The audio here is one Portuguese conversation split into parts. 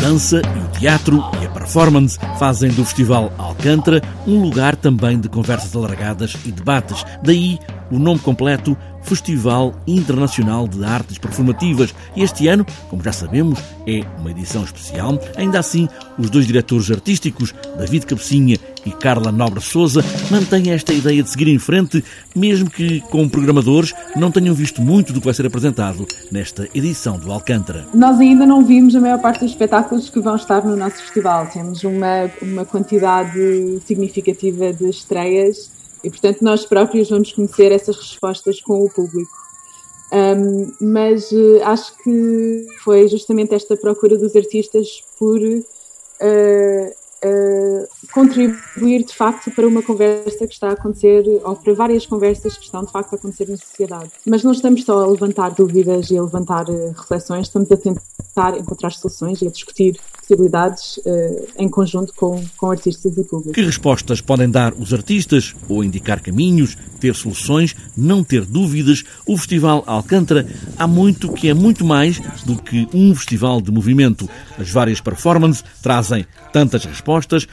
dança e o teatro e a performance fazem do Festival Alcântara um lugar também de conversas alargadas e debates. Daí o nome completo Festival Internacional de Artes Performativas. E este ano, como já sabemos, é uma edição especial. Ainda assim, os dois diretores artísticos, David Cabecinha e Carla Nobre Souza, mantêm esta ideia de seguir em frente, mesmo que, como programadores, não tenham visto muito do que vai ser apresentado nesta edição do Alcântara. Nós ainda não vimos a maior parte dos espetáculos que vão estar no nosso festival. Temos uma, uma quantidade significativa de estreias e, portanto, nós próprios vamos conhecer essas respostas com o público. Um, mas uh, acho que foi justamente esta procura dos artistas por uh, uh, contribuir de facto para uma conversa que está a acontecer, ou para várias conversas que estão de facto a acontecer na sociedade. Mas não estamos só a levantar dúvidas e a levantar reflexões, estamos a tentar encontrar soluções e a discutir possibilidades uh, em conjunto com, com artistas e público. Que respostas podem dar os artistas ou indicar caminhos, ter soluções, não ter dúvidas? O Festival Alcântara há muito que é muito mais do que um festival de movimento. As várias performances trazem tantas respostas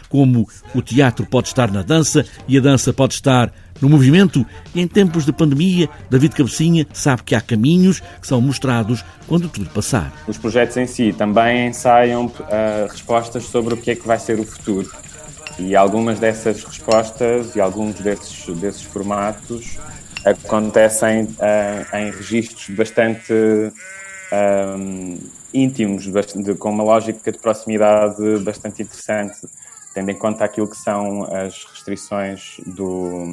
como o teatro pode estar na dança e a dança pode estar no movimento e em tempos de pandemia, David Cabecinha sabe que há caminhos que são mostrados quando tudo passar. Os projetos em si também ensaiam uh, respostas sobre o que é que vai ser o futuro. E algumas dessas respostas e alguns desses, desses formatos acontecem uh, em registros bastante uh, íntimos, bastante, com uma lógica de proximidade bastante interessante tendo em conta aquilo que são as restrições do,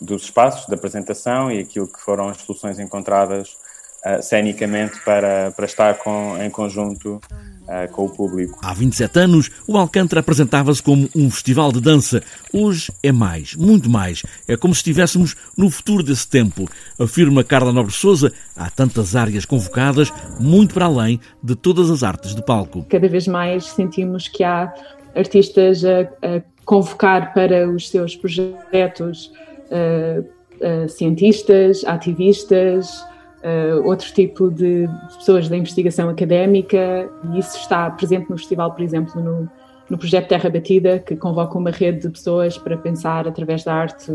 dos espaços de apresentação e aquilo que foram as soluções encontradas uh, cenicamente para, para estar com, em conjunto uh, com o público. Há 27 anos, o Alcântara apresentava-se como um festival de dança. Hoje é mais, muito mais. É como se estivéssemos no futuro desse tempo. Afirma Carla Nobre Souza, há tantas áreas convocadas, muito para além de todas as artes de palco. Cada vez mais sentimos que há artistas a, a convocar para os seus projetos uh, uh, cientistas, ativistas, uh, outro tipo de pessoas da investigação académica, e isso está presente no festival, por exemplo, no, no projeto Terra Batida, que convoca uma rede de pessoas para pensar através da arte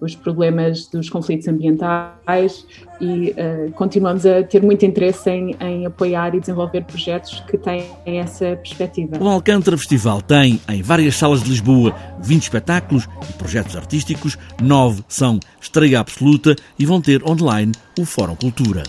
os problemas dos conflitos ambientais e uh, continuamos a ter muito interesse em, em, apoiar e desenvolver projetos que têm essa perspectiva. O Alcântara Festival tem, em várias salas de Lisboa, 20 espetáculos e projetos artísticos, nove são estreia absoluta e vão ter online o Fórum Cultura.